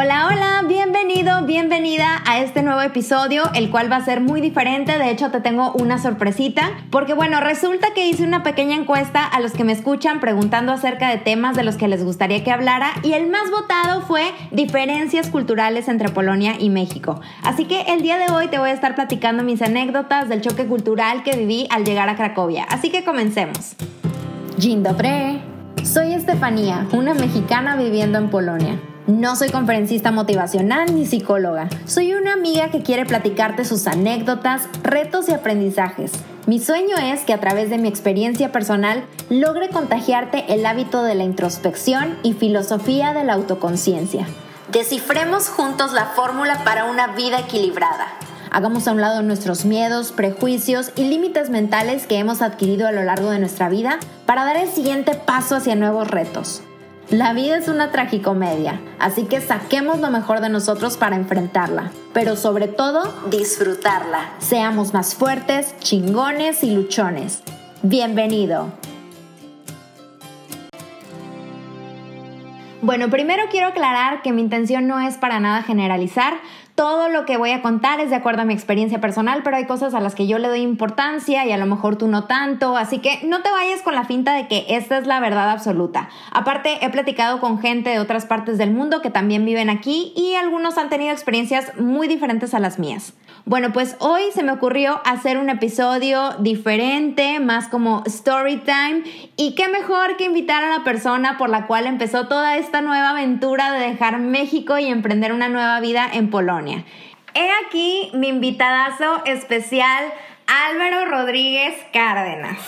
Hola, hola, bienvenido, bienvenida a este nuevo episodio, el cual va a ser muy diferente. De hecho, te tengo una sorpresita, porque bueno, resulta que hice una pequeña encuesta a los que me escuchan preguntando acerca de temas de los que les gustaría que hablara y el más votado fue diferencias culturales entre Polonia y México. Así que el día de hoy te voy a estar platicando mis anécdotas del choque cultural que viví al llegar a Cracovia. Así que comencemos. Dzień. Soy Estefanía, una mexicana viviendo en Polonia. No soy conferencista motivacional ni psicóloga. Soy una amiga que quiere platicarte sus anécdotas, retos y aprendizajes. Mi sueño es que a través de mi experiencia personal logre contagiarte el hábito de la introspección y filosofía de la autoconciencia. Descifremos juntos la fórmula para una vida equilibrada. Hagamos a un lado nuestros miedos, prejuicios y límites mentales que hemos adquirido a lo largo de nuestra vida para dar el siguiente paso hacia nuevos retos. La vida es una tragicomedia, así que saquemos lo mejor de nosotros para enfrentarla, pero sobre todo disfrutarla. Seamos más fuertes, chingones y luchones. Bienvenido. Bueno, primero quiero aclarar que mi intención no es para nada generalizar, todo lo que voy a contar es de acuerdo a mi experiencia personal, pero hay cosas a las que yo le doy importancia y a lo mejor tú no tanto, así que no te vayas con la finta de que esta es la verdad absoluta. Aparte, he platicado con gente de otras partes del mundo que también viven aquí y algunos han tenido experiencias muy diferentes a las mías. Bueno, pues hoy se me ocurrió hacer un episodio diferente, más como story time, y qué mejor que invitar a la persona por la cual empezó toda esta nueva aventura de dejar México y emprender una nueva vida en Polonia. He aquí mi invitadazo especial, Álvaro Rodríguez Cárdenas.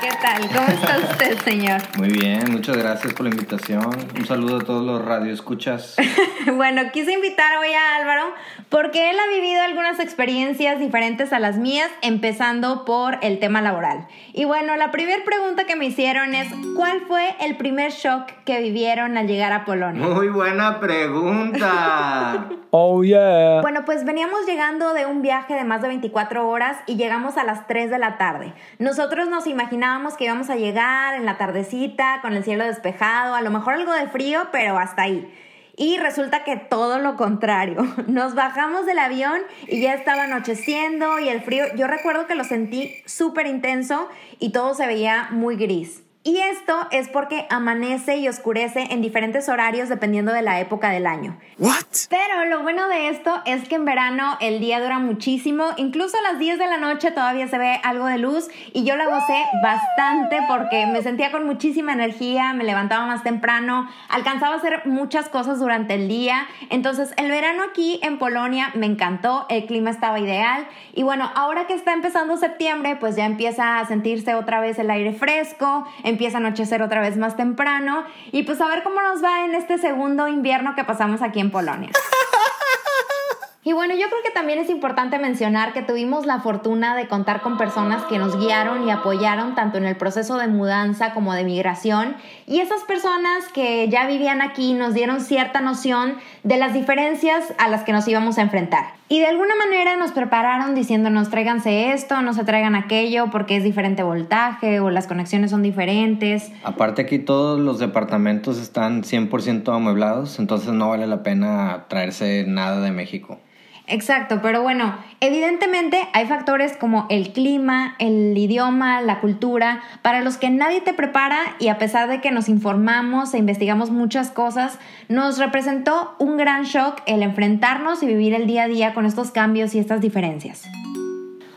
¿Qué tal? ¿Cómo está usted, señor? Muy bien, muchas gracias por la invitación. Un saludo a todos los radioescuchas. bueno, quise invitar hoy a Álvaro porque él ha vivido algunas experiencias diferentes a las mías, empezando por el tema laboral. Y bueno, la primera pregunta que me hicieron es, ¿cuál fue el primer shock que vivieron al llegar a Polonia? Muy buena pregunta. oh, yeah. Bueno, pues veníamos llegando de un viaje de más de 24 horas y llegamos a las 3 de la tarde. Nosotros nos imaginábamos que íbamos a llegar en la tardecita, con el cielo despejado, a lo mejor algo de frío, pero hasta ahí. Y resulta que todo lo contrario. Nos bajamos del avión y ya estaba anocheciendo y el frío, yo recuerdo que lo sentí súper intenso y todo se veía muy gris. Y esto es porque amanece y oscurece en diferentes horarios dependiendo de la época del año. What? Pero lo bueno de esto es que en verano el día dura muchísimo, incluso a las 10 de la noche todavía se ve algo de luz y yo la gocé bastante porque me sentía con muchísima energía, me levantaba más temprano, alcanzaba a hacer muchas cosas durante el día. Entonces, el verano aquí en Polonia me encantó, el clima estaba ideal y bueno, ahora que está empezando septiembre, pues ya empieza a sentirse otra vez el aire fresco empieza a anochecer otra vez más temprano y pues a ver cómo nos va en este segundo invierno que pasamos aquí en Polonia. Y bueno, yo creo que también es importante mencionar que tuvimos la fortuna de contar con personas que nos guiaron y apoyaron tanto en el proceso de mudanza como de migración. Y esas personas que ya vivían aquí nos dieron cierta noción de las diferencias a las que nos íbamos a enfrentar. Y de alguna manera nos prepararon diciéndonos tráiganse esto, no se traigan aquello porque es diferente voltaje o las conexiones son diferentes. Aparte aquí todos los departamentos están 100% amueblados, entonces no vale la pena traerse nada de México. Exacto, pero bueno, evidentemente hay factores como el clima, el idioma, la cultura, para los que nadie te prepara y a pesar de que nos informamos e investigamos muchas cosas, nos representó un gran shock el enfrentarnos y vivir el día a día con estos cambios y estas diferencias.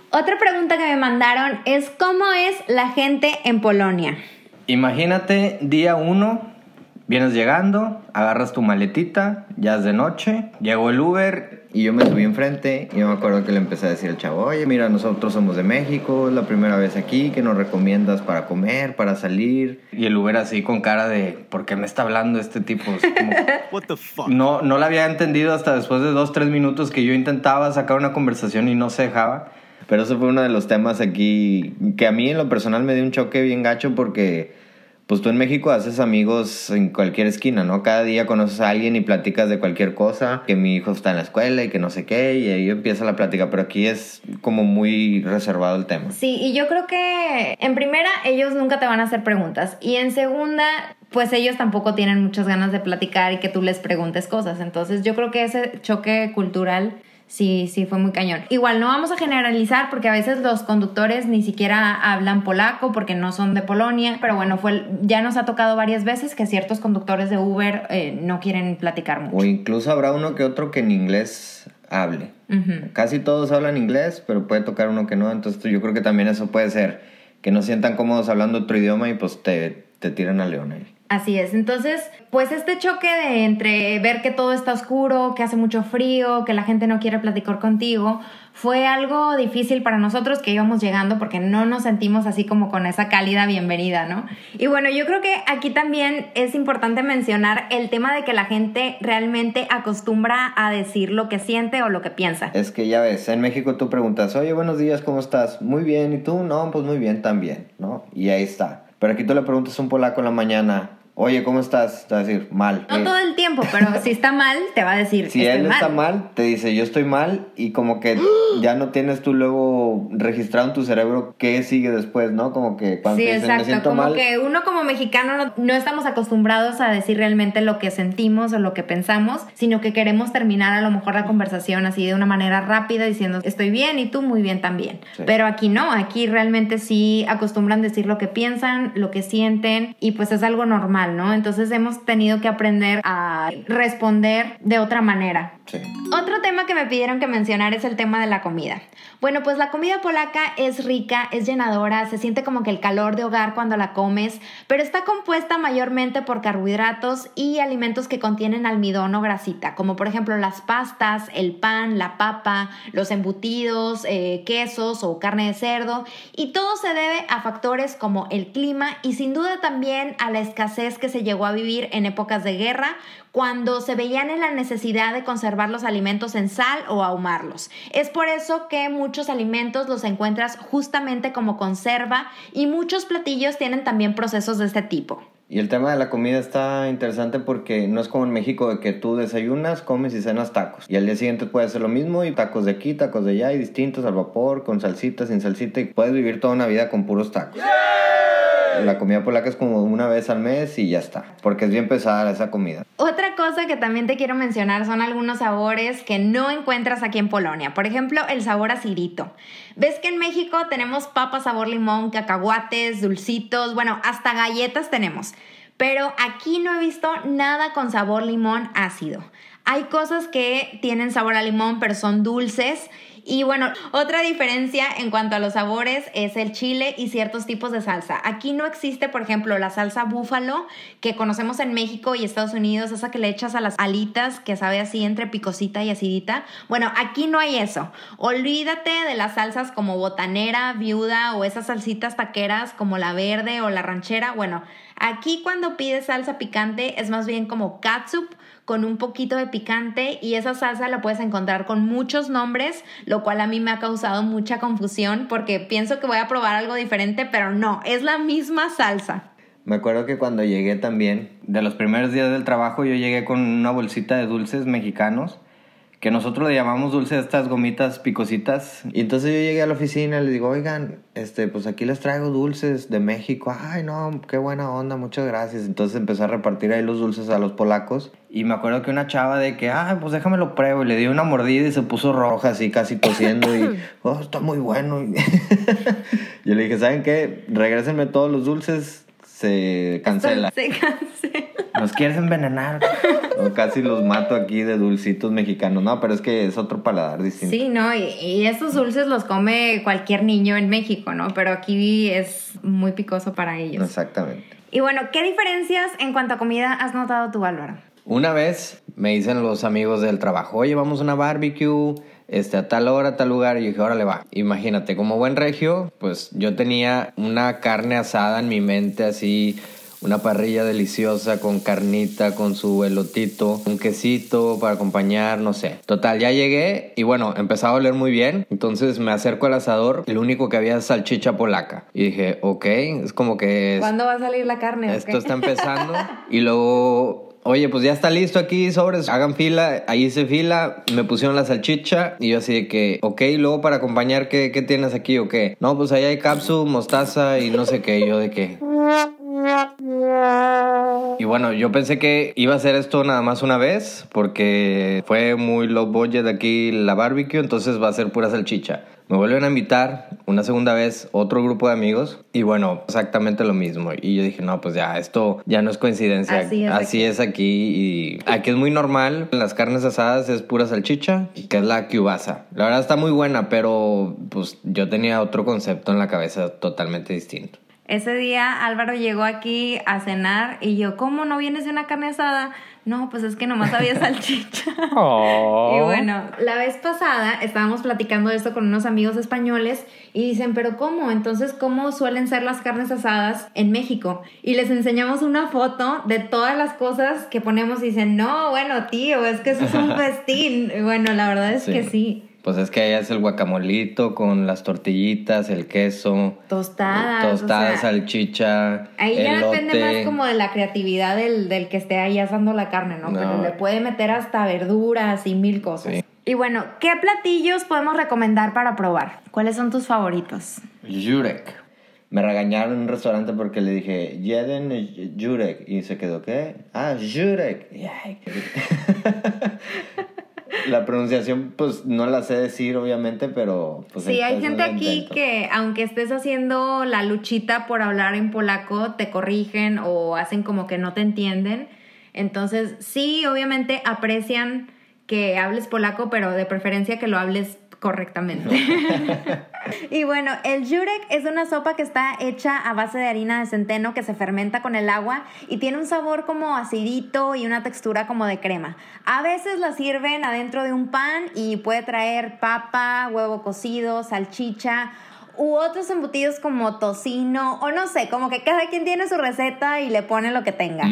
Otra pregunta que me mandaron es ¿cómo es la gente en Polonia? Imagínate día uno Vienes llegando, agarras tu maletita, ya es de noche, llegó el Uber y yo me subí enfrente y yo me acuerdo que le empecé a decir al chavo, oye, mira, nosotros somos de México, es la primera vez aquí, que nos recomiendas para comer, para salir? Y el Uber así con cara de, ¿por qué me está hablando este tipo? What the fuck? No, no la había entendido hasta después de dos, tres minutos que yo intentaba sacar una conversación y no se dejaba. Pero eso fue uno de los temas aquí que a mí en lo personal me dio un choque bien gacho porque pues tú en México haces amigos en cualquier esquina, ¿no? Cada día conoces a alguien y platicas de cualquier cosa, que mi hijo está en la escuela y que no sé qué, y ahí empieza la plática, pero aquí es como muy reservado el tema. Sí, y yo creo que en primera ellos nunca te van a hacer preguntas, y en segunda pues ellos tampoco tienen muchas ganas de platicar y que tú les preguntes cosas. Entonces yo creo que ese choque cultural sí, sí fue muy cañón. Igual no vamos a generalizar porque a veces los conductores ni siquiera hablan polaco porque no son de Polonia, pero bueno, fue, ya nos ha tocado varias veces que ciertos conductores de Uber eh, no quieren platicar mucho. O incluso habrá uno que otro que en inglés hable. Casi todos hablan inglés, pero puede tocar uno que no, entonces yo creo que también eso puede ser, que no sientan cómodos hablando otro idioma y pues te, te tiran a león ahí. Así es, entonces, pues este choque de entre ver que todo está oscuro, que hace mucho frío, que la gente no quiere platicar contigo, fue algo difícil para nosotros que íbamos llegando porque no nos sentimos así como con esa cálida bienvenida, ¿no? Y bueno, yo creo que aquí también es importante mencionar el tema de que la gente realmente acostumbra a decir lo que siente o lo que piensa. Es que ya ves, en México tú preguntas, oye, buenos días, ¿cómo estás? Muy bien, ¿y tú? No, pues muy bien también, ¿no? Y ahí está. Pero aquí tú le preguntas a un polaco en la mañana, Oye, ¿cómo estás? Te va a decir, mal. No todo el tiempo, pero si está mal, te va a decir. Si él está mal, te dice, yo estoy mal, y como que ya no tienes tú luego registrado en tu cerebro qué sigue después, ¿no? Como que cuando sí, te dicen, me siento como que uno como mexicano no, no, estamos acostumbrados a decir realmente lo que sentimos o lo que pensamos, sino que queremos terminar a lo mejor la conversación así de una manera rápida diciendo, estoy bien y tú muy bien también. Pero aquí no, aquí realmente sí acostumbran decir lo que piensan, lo que sienten, y pues es algo normal. ¿No? Entonces hemos tenido que aprender a responder de otra manera. Otro tema que me pidieron que mencionar es el tema de la comida. Bueno, pues la comida polaca es rica, es llenadora, se siente como que el calor de hogar cuando la comes, pero está compuesta mayormente por carbohidratos y alimentos que contienen almidón o grasita, como por ejemplo las pastas, el pan, la papa, los embutidos, eh, quesos o carne de cerdo, y todo se debe a factores como el clima y sin duda también a la escasez que se llegó a vivir en épocas de guerra, cuando se veían en la necesidad de conservar los alimentos en sal o ahumarlos. Es por eso que muchos alimentos los encuentras justamente como conserva y muchos platillos tienen también procesos de este tipo. Y el tema de la comida está interesante porque no es como en México de que tú desayunas, comes y cenas tacos. Y al día siguiente puede hacer lo mismo y tacos de aquí, tacos de allá y distintos al vapor, con salsita, sin salsita y puedes vivir toda una vida con puros tacos. La comida polaca es como una vez al mes y ya está, porque es bien pesada esa comida. Otra cosa que también te quiero mencionar son algunos sabores que no encuentras aquí en Polonia. Por ejemplo, el sabor a cirito. ¿Ves que en México tenemos papas sabor limón, cacahuates, dulcitos, bueno, hasta galletas tenemos? Pero aquí no he visto nada con sabor limón ácido. Hay cosas que tienen sabor a limón, pero son dulces y bueno, otra diferencia en cuanto a los sabores es el chile y ciertos tipos de salsa. Aquí no existe, por ejemplo, la salsa búfalo que conocemos en México y Estados Unidos, esa que le echas a las alitas que sabe así entre picosita y acidita. Bueno, aquí no hay eso. Olvídate de las salsas como botanera, viuda o esas salsitas taqueras como la verde o la ranchera. Bueno, aquí cuando pides salsa picante es más bien como catsup con un poquito de picante y esa salsa la puedes encontrar con muchos nombres, lo cual a mí me ha causado mucha confusión porque pienso que voy a probar algo diferente, pero no, es la misma salsa. Me acuerdo que cuando llegué también, de los primeros días del trabajo, yo llegué con una bolsita de dulces mexicanos que nosotros le llamamos dulce a estas gomitas picositas. Y entonces yo llegué a la oficina y le digo, oigan, este, pues aquí les traigo dulces de México. Ay, no, qué buena onda, muchas gracias. Entonces empecé a repartir ahí los dulces a los polacos. Y me acuerdo que una chava de que, ay, pues déjame lo pruebo. Y le di una mordida y se puso roja, así casi tosiendo. y, oh, está muy bueno. yo le dije, ¿saben qué? Regrésenme todos los dulces, se cancela. Se cancela. Nos quieres envenenar. casi los mato aquí de dulcitos mexicanos. No, pero es que es otro paladar distinto. Sí, no, y, y, estos dulces los come cualquier niño en México, ¿no? Pero aquí es muy picoso para ellos. Exactamente. Y bueno, ¿qué diferencias en cuanto a comida has notado tú, Álvaro? Una vez me dicen los amigos del trabajo, oye, vamos a una barbecue este, a tal hora, a tal lugar, y dije, órale va. Imagínate, como buen regio, pues yo tenía una carne asada en mi mente así una parrilla deliciosa con carnita, con su elotito, un quesito para acompañar, no sé. Total, ya llegué y bueno, empezaba a oler muy bien. Entonces me acerco al asador, el único que había es salchicha polaca. Y dije, ok, es como que... ¿Cuándo va a salir la carne? Esto está empezando. y luego Oye, pues ya está listo aquí, sobres, hagan fila, ahí se fila, me pusieron la salchicha y yo así de que, ok, luego para acompañar, ¿qué, qué tienes aquí o qué? No, pues ahí hay capsu, mostaza y no sé qué, yo de qué. Y bueno, yo pensé que iba a hacer esto nada más una vez porque fue muy low budget aquí la barbecue, entonces va a ser pura salchicha. Me vuelven a invitar una segunda vez otro grupo de amigos y bueno, exactamente lo mismo. Y yo dije, no, pues ya, esto ya no es coincidencia. Así es aquí. es aquí y aquí es muy normal. En las carnes asadas es pura salchicha, que es la cubasa. La verdad está muy buena, pero pues yo tenía otro concepto en la cabeza totalmente distinto. Ese día Álvaro llegó aquí a cenar y yo, ¿cómo no vienes de una carne asada? No, pues es que nomás había salchicha. Oh. Y bueno, la vez pasada estábamos platicando de esto con unos amigos españoles y dicen, pero ¿cómo? Entonces, ¿cómo suelen ser las carnes asadas en México? Y les enseñamos una foto de todas las cosas que ponemos y dicen, no, bueno, tío, es que eso es un festín. Y bueno, la verdad es que sí. Pues es que ahí es el guacamolito con las tortillitas, el queso. Tostadas. Tostadas, o sea, salchicha. Ahí ya elote. depende más como de la creatividad del, del que esté ahí asando la carne, ¿no? No. Pero le puede meter hasta verduras y mil cosas. Sí. Y bueno, ¿qué platillos podemos recomendar para probar? ¿Cuáles son tus favoritos? Jurek. Me regañaron en un restaurante porque le dije, Jeden Jurek. Y se quedó, ¿qué? Ah, Jurek. La pronunciación, pues no la sé decir, obviamente, pero. Pues, sí, hay gente aquí que aunque estés haciendo la luchita por hablar en polaco, te corrigen o hacen como que no te entienden. Entonces, sí, obviamente aprecian que hables polaco, pero de preferencia que lo hables correctamente. y bueno, el jurek es una sopa que está hecha a base de harina de centeno que se fermenta con el agua y tiene un sabor como acidito y una textura como de crema. A veces la sirven adentro de un pan y puede traer papa, huevo cocido, salchicha u otros embutidos como tocino o no sé, como que cada quien tiene su receta y le pone lo que tenga.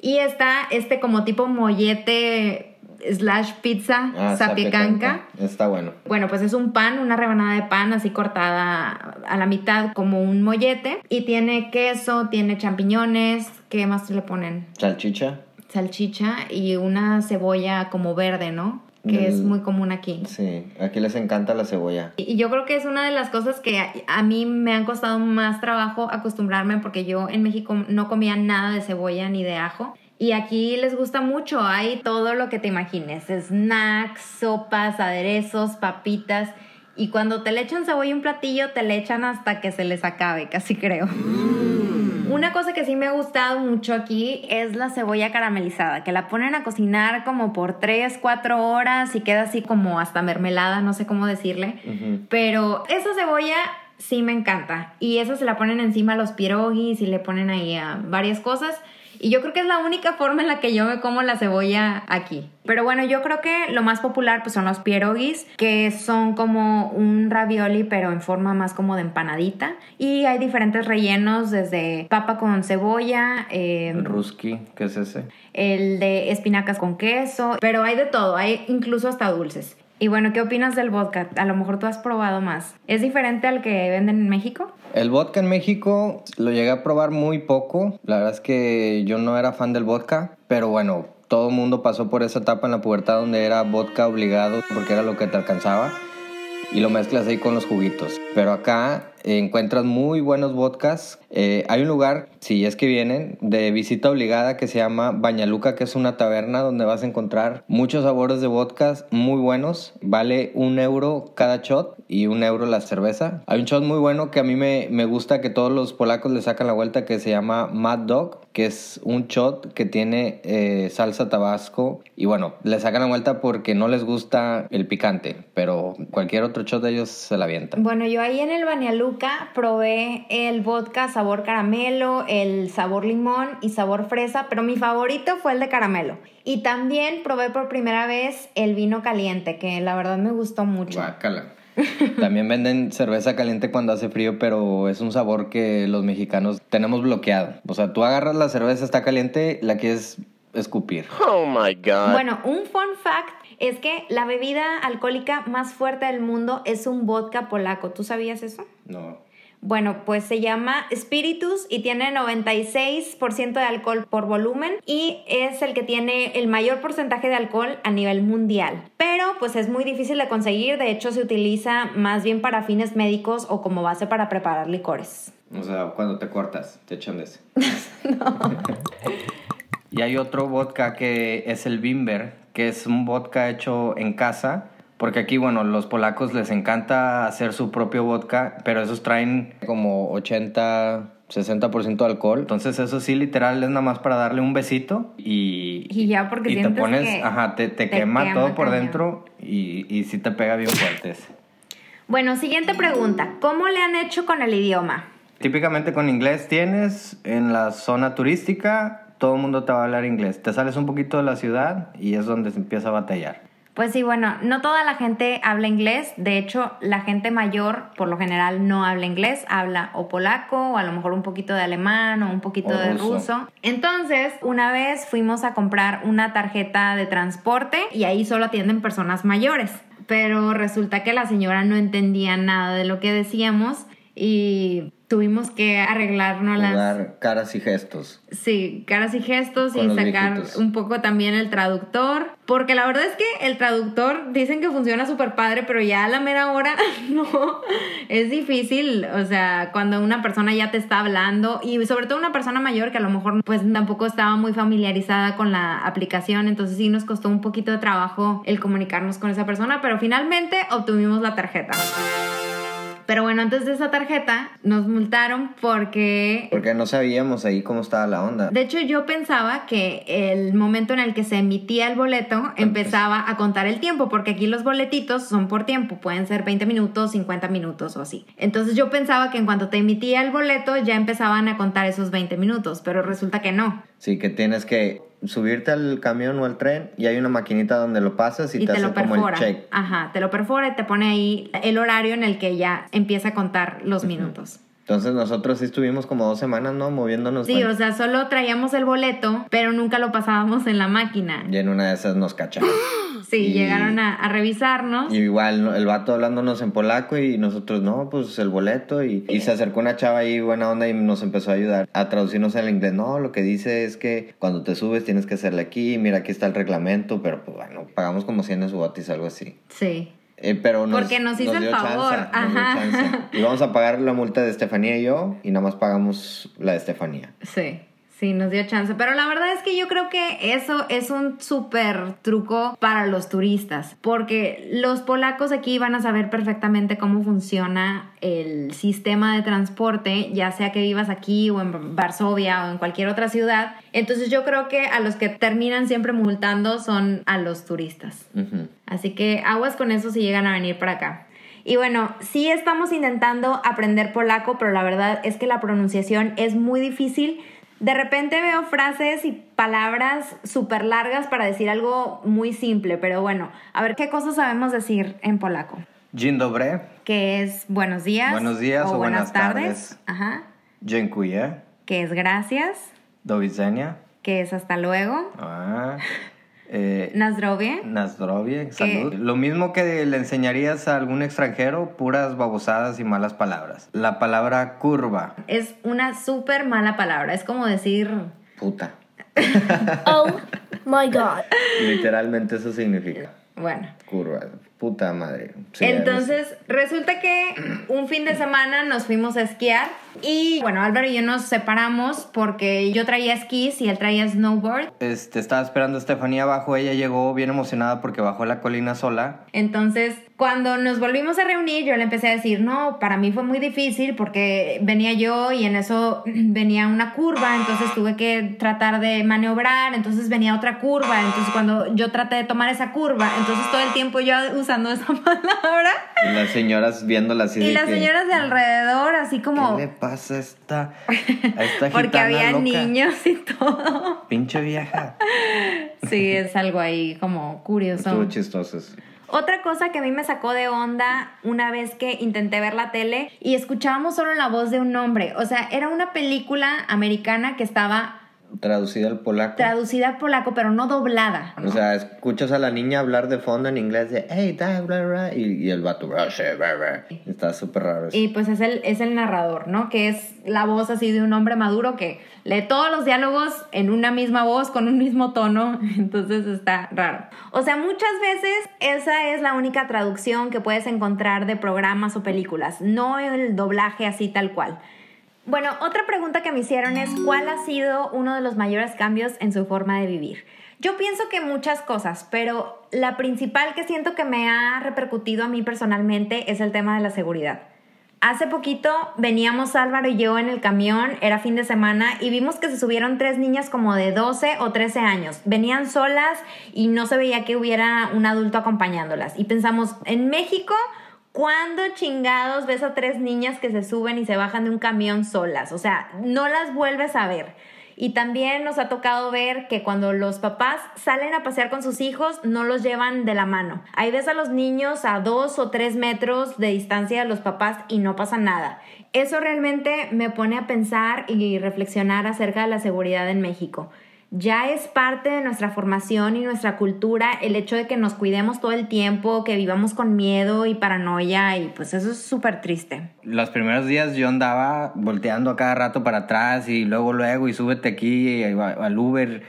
Y está este como tipo mollete slash pizza Ah, sapiecanca. Está bueno. Bueno, pues es un pan, una rebanada de pan así cortada a la mitad como un mollete. Y tiene queso, tiene champiñones. ¿Qué más le ponen? Salchicha. Salchicha y una cebolla como verde, ¿no? Que es muy común aquí. Sí, aquí les encanta la cebolla. Y yo creo que es una de las cosas que a, a mí me han costado más trabajo acostumbrarme porque yo en México no comía nada de cebolla ni de ajo. Y aquí les gusta mucho, hay todo lo que te imagines, snacks, sopas, aderezos, papitas. Y cuando te le echan cebolla un platillo, te le echan hasta que se les acabe, casi creo. Una cosa que sí me ha gustado mucho aquí es la cebolla caramelizada, que la ponen a cocinar como por 3, 4 horas y queda así como hasta mermelada, no sé cómo decirle. Pero esa cebolla sí me encanta. Y esa se la ponen encima a los pierogis y le ponen ahí a varias cosas. Y yo creo que es la única forma en la que yo me como la cebolla aquí. Pero bueno, yo creo que lo más popular pues son los pierogis, que son como un ravioli pero en forma más como de empanadita. Y hay diferentes rellenos desde papa con cebolla, eh, El ruski, ¿qué es ese? el de espinacas con queso, pero hay de todo, hay incluso hasta dulces. Y bueno, ¿qué opinas del vodka? A lo mejor tú has probado más. ¿Es diferente al que venden en México? El vodka en México lo llegué a probar muy poco. La verdad es que yo no era fan del vodka, pero bueno, todo el mundo pasó por esa etapa en la pubertad donde era vodka obligado porque era lo que te alcanzaba y lo mezclas ahí con los juguitos. Pero acá encuentras muy buenos vodkas. Eh, hay un lugar, si es que vienen, de visita obligada que se llama Bañaluca, que es una taberna donde vas a encontrar muchos sabores de vodkas muy buenos. Vale un euro cada shot y un euro la cerveza. Hay un shot muy bueno que a mí me, me gusta que todos los polacos le sacan la vuelta que se llama Mad Dog, que es un shot que tiene eh, salsa tabasco. Y bueno, le sacan la vuelta porque no les gusta el picante, pero cualquier otro shot de ellos se la avientan. Bueno, yo ahí en el Banialuca probé el vodka sabor caramelo, el sabor limón y sabor fresa, pero mi favorito fue el de caramelo. Y también probé por primera vez el vino caliente, que la verdad me gustó mucho. Guácala. También venden cerveza caliente cuando hace frío, pero es un sabor que los mexicanos tenemos bloqueado. O sea, tú agarras la cerveza, está caliente, la quieres escupir. Oh my god. Bueno, un fun fact es que la bebida alcohólica más fuerte del mundo es un vodka polaco. ¿Tú sabías eso? No. Bueno, pues se llama Spiritus y tiene 96% de alcohol por volumen y es el que tiene el mayor porcentaje de alcohol a nivel mundial. Pero pues es muy difícil de conseguir, de hecho se utiliza más bien para fines médicos o como base para preparar licores. O sea, cuando te cortas, te echan de ese. y hay otro vodka que es el Bimber, que es un vodka hecho en casa. Porque aquí, bueno, los polacos les encanta hacer su propio vodka, pero esos traen como 80, 60% de alcohol. Entonces eso sí, literal, es nada más para darle un besito y... Y ya porque y te pones, que ajá, te, te te quema, quema todo por dentro y, y sí te pega bien fuerte ese. Bueno, siguiente pregunta. ¿Cómo le han hecho con el idioma? Típicamente con inglés tienes en la zona turística, todo el mundo te va a hablar inglés. Te sales un poquito de la ciudad y es donde se empieza a batallar. Pues sí, bueno, no toda la gente habla inglés. De hecho, la gente mayor, por lo general, no habla inglés. Habla o polaco, o a lo mejor un poquito de alemán, o un poquito O de ruso. ruso. Entonces, una vez fuimos a comprar una tarjeta de transporte y ahí solo atienden personas mayores. Pero resulta que la señora no entendía nada de lo que decíamos y tuvimos que arreglarnos las... Jugar caras y gestos. Sí, caras y gestos Con y sacar viejitos. un poco también el traductor. Porque la verdad es que el traductor dicen que funciona súper padre, pero ya a la mera hora no. Es difícil, o sea, cuando una persona ya te está hablando y sobre todo una persona mayor que a lo mejor pues tampoco estaba muy familiarizada con la aplicación, entonces sí nos costó un poquito de trabajo el comunicarnos con esa persona, pero finalmente obtuvimos la tarjeta. Pero bueno, antes de esa tarjeta nos multaron porque Porque no sabíamos ahí cómo estaba la onda. de hecho, yo pensaba que el momento en el que se emitía el boleto empezaba a contar el tiempo, porque aquí los boletitos son por tiempo, pueden ser 20 minutos, 50 minutos o así. Entonces yo pensaba que en cuanto te emitía el boleto ya empezaban a contar esos 20 minutos, pero resulta que no. Sí, que tienes que subirte al camión o al tren y hay una maquinita donde lo pasas y, Y te, te hace lo como el perfora. check. Ajá, te lo perfora y te pone ahí el horario en el que ya empieza a contar los minutos. Entonces nosotros sí estuvimos como dos semanas, ¿no? Moviéndonos. Sí, o sea, solo traíamos el boleto, pero nunca lo pasábamos en la máquina. Y en una de esas nos cacharon. Sí, Y- llegaron a, a revisarnos. Y igual el vato hablándonos en polaco y nosotros, no, pues el boleto. Y, y se acercó una chava ahí buena onda y nos empezó a ayudar a traducirnos al inglés. No, lo que dice es que cuando te subes tienes que hacerle aquí, mira, aquí está el reglamento, pero pues bueno, pagamos como 100 botis, algo así. Sí. Eh, pero nos, Porque nos hizo el dio favor, nos dio ajá. Y vamos a pagar la multa de Estefanía y yo y nada más pagamos la de Estefanía. Sí, sí, nos dio chance. Pero la verdad es que yo creo que eso es un súper truco para los turistas. Porque los polacos aquí van a saber perfectamente cómo funciona el sistema de transporte, ya sea que vivas aquí o en Varsovia o en cualquier otra ciudad. Entonces yo creo que a los que terminan siempre multando son a los turistas. Así que aguas con eso si llegan a venir para acá. Y bueno, sí estamos intentando aprender polaco, pero la verdad es que la pronunciación es muy difícil. De repente veo frases y palabras súper largas para decir algo muy simple, pero bueno, a ver qué cosas sabemos decir en polaco. Dzień dobry, Que es buenos días. Buenos días o buenas tardes. Ajá. dziękuję, Que es gracias. do widzenia. Que es hasta luego. Ah, eh, Nazdrovie. na zdrowie, salud. Lo mismo que le enseñarías a algún extranjero, puras babosadas y malas palabras. La palabra curva, Es una súper mala palabra. Es como decir... puta. Oh my god. Literalmente eso significa Bueno, curva, puta madre. Sí, Entonces, resulta que un fin de semana nos fuimos a esquiar y bueno, Álvaro y yo nos separamos porque yo traía esquís y él traía snowboard. Este, estaba esperando a Estefanía abajo, ella llegó bien emocionada porque bajó la colina sola. Entonces, cuando nos volvimos a reunir, yo le empecé a decir, no, para mí fue muy difícil porque venía yo y en eso venía una curva, entonces tuve que tratar de maniobrar, entonces venía otra curva, entonces cuando yo traté de tomar esa curva, entonces todo el tiempo yo usando esa palabra Y las señoras viéndola así y de las que, señoras de alrededor así como... ¿Qué le pasa a esta, a esta Porque había loca? niños y todo. Pinche vieja. Sí, es algo ahí como curioso. Estuvo chistoso. Otra cosa que a mí me sacó de onda una vez que intenté ver la tele y escuchábamos solo la voz de un hombre. O sea, era una película americana que estaba Traducida al polaco. traducida al polaco, pero no doblada. O sea, escuchas a la niña hablar de fondo en inglés de hey, da, bla, bla", y, y el vato bla, bla. está súper raro eso. Y pues es el, es el narrador, ¿no? Que es la voz así de un hombre maduro que lee todos los diálogos en una misma voz, con un mismo tono. Entonces está raro. O sea, muchas veces esa es la única traducción que puedes encontrar de programas o películas, no el doblaje así tal cual. Bueno, otra pregunta que me hicieron es ¿cuál ha sido uno de los mayores cambios en su forma de vivir? Yo pienso que muchas cosas, pero la principal que siento que me ha repercutido a mí personalmente es el tema de la seguridad. Hace poquito veníamos Álvaro y yo en el camión, era fin de semana, y vimos que se subieron tres niñas como de 12 o 13 años. Venían solas y no se veía que hubiera un adulto acompañándolas. Y pensamos, en México, ¿cuándo chingados ves a tres niñas que se suben y se bajan de un camión solas? O sea, no las vuelves a ver. Y también nos ha tocado ver que cuando los papás salen a pasear con sus hijos, no los llevan de la mano. Ahí ves a los niños a dos o tres metros de distancia de los papás y no pasa nada. Eso realmente me pone a pensar y reflexionar acerca de la seguridad en México ya es parte de nuestra formación y nuestra cultura el hecho de que nos cuidemos todo el tiempo, que vivamos con miedo y paranoia y pues eso es súper triste. Los primeros días yo andaba volteando a cada rato para atrás y luego luego y súbete aquí al Uber,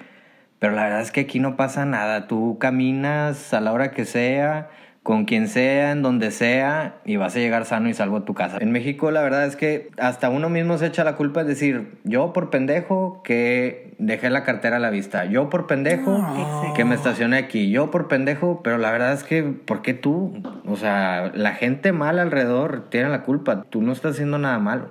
pero la verdad es que aquí no pasa nada, tú caminas a la hora que sea con quien sea, en donde sea, y vas a llegar sano y salvo a tu casa. En México la verdad es que hasta uno mismo se echa la culpa de decir, yo por pendejo que dejé la cartera a la vista, yo por pendejo que me estacioné aquí, yo por pendejo, pero la verdad es que, ¿por qué tú? O sea, la gente mala alrededor tiene la culpa, tú no estás haciendo nada malo.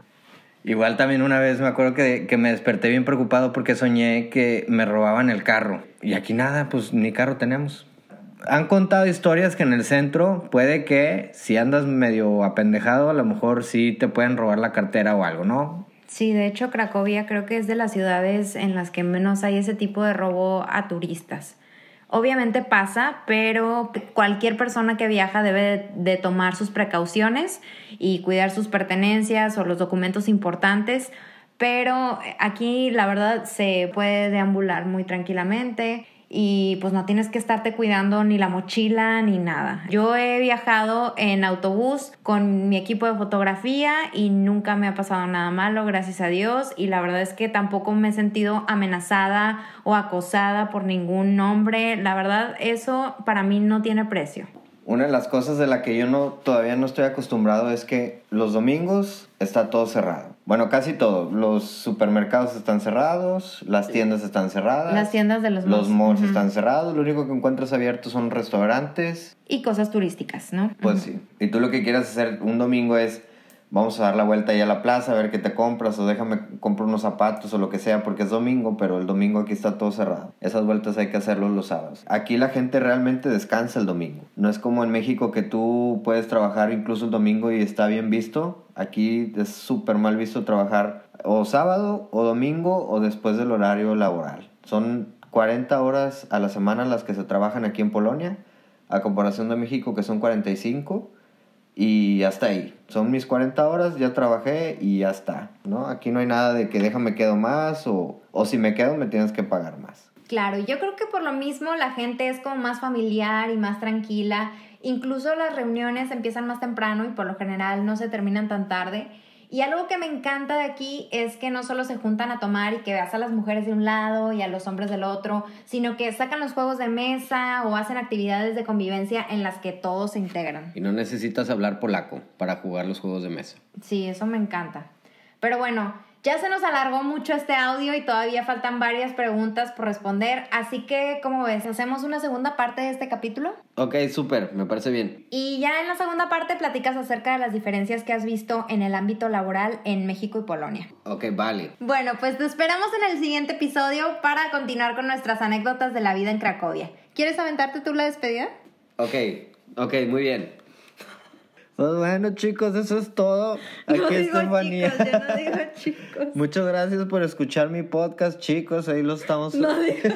Igual también una vez me acuerdo que, que me desperté bien preocupado porque soñé que me robaban el carro. Y aquí nada, pues ni carro tenemos han contado historias que en el centro puede que si andas medio apendejado, a lo mejor sí te pueden robar la cartera o algo, ¿no? Sí, de hecho Cracovia creo que es de las ciudades en las que menos hay ese tipo de robo a turistas. Obviamente pasa, pero cualquier persona que viaja debe de tomar sus precauciones y cuidar sus pertenencias o los documentos importantes, pero aquí la verdad se puede deambular muy tranquilamente y pues no tienes que estarte cuidando ni la mochila ni nada. Yo he viajado en autobús con mi equipo de fotografía y nunca me ha pasado nada malo, gracias a Dios, y la verdad es que tampoco me he sentido amenazada o acosada por ningún hombre. La verdad, eso para mí no tiene precio. Una de las cosas de la que yo no, todavía no estoy acostumbrado es que los domingos está todo cerrado. Bueno, casi todo. Los supermercados están cerrados, las tiendas están cerradas. Las tiendas de los malls. Los malls están cerrados, lo único que encuentras abierto son restaurantes. Y cosas turísticas, ¿no? Pues sí. Y tú lo que quieras hacer un domingo es vamos a dar la vuelta ahí a la plaza a ver qué te compras o déjame comprar unos zapatos o lo que sea porque es domingo, pero el domingo aquí está todo cerrado. Esas vueltas hay que hacerlos los sábados. Aquí la gente realmente descansa el domingo. No es como en México que tú puedes trabajar incluso el domingo y está bien visto. Aquí es súper mal visto trabajar o sábado o domingo o después del horario laboral. Son 40 horas a la semana las que se trabajan aquí en Polonia, a comparación de México que son 45 y hasta ahí. Son mis 40 horas, ya trabajé y ya está, ¿no? Aquí no hay nada de que déjame quedo más o, o si me quedo me tienes que pagar más. Claro, yo creo que por lo mismo la gente es como más familiar y más tranquila. Incluso las reuniones empiezan más temprano y por lo general no se terminan tan tarde. Y algo que me encanta de aquí es que no solo se juntan a tomar y que veas a las mujeres de un lado y a los hombres del otro, sino que sacan los juegos de mesa o hacen actividades de convivencia en las que todos se integran. Y no necesitas hablar polaco para jugar los juegos de mesa. Sí, eso me encanta. Pero bueno, ya se nos alargó mucho este audio y todavía faltan varias preguntas por responder, así que, ¿cómo ves? ¿Hacemos una segunda parte de este capítulo? Ok, súper, me parece bien. Y ya en la segunda parte platicas acerca de las diferencias que has visto en el ámbito laboral en México y Polonia. Ok, vale. Bueno, pues te esperamos en el siguiente episodio para continuar con nuestras anécdotas de la vida en Cracovia. ¿Quieres aventarte tú la despedida? Ok, ok, muy bien. Pues bueno, chicos, eso es todo. Aquí no digo Estefanía. Chicos, yo no digo chicos. Muchas gracias por escuchar mi podcast, chicos. Ahí lo estamos. No digo.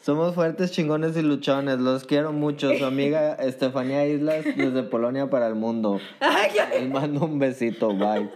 Somos fuertes, chingones y luchones. Los quiero mucho. Su amiga Estefanía Islas desde Polonia para el mundo. Les mando un besito. Bye.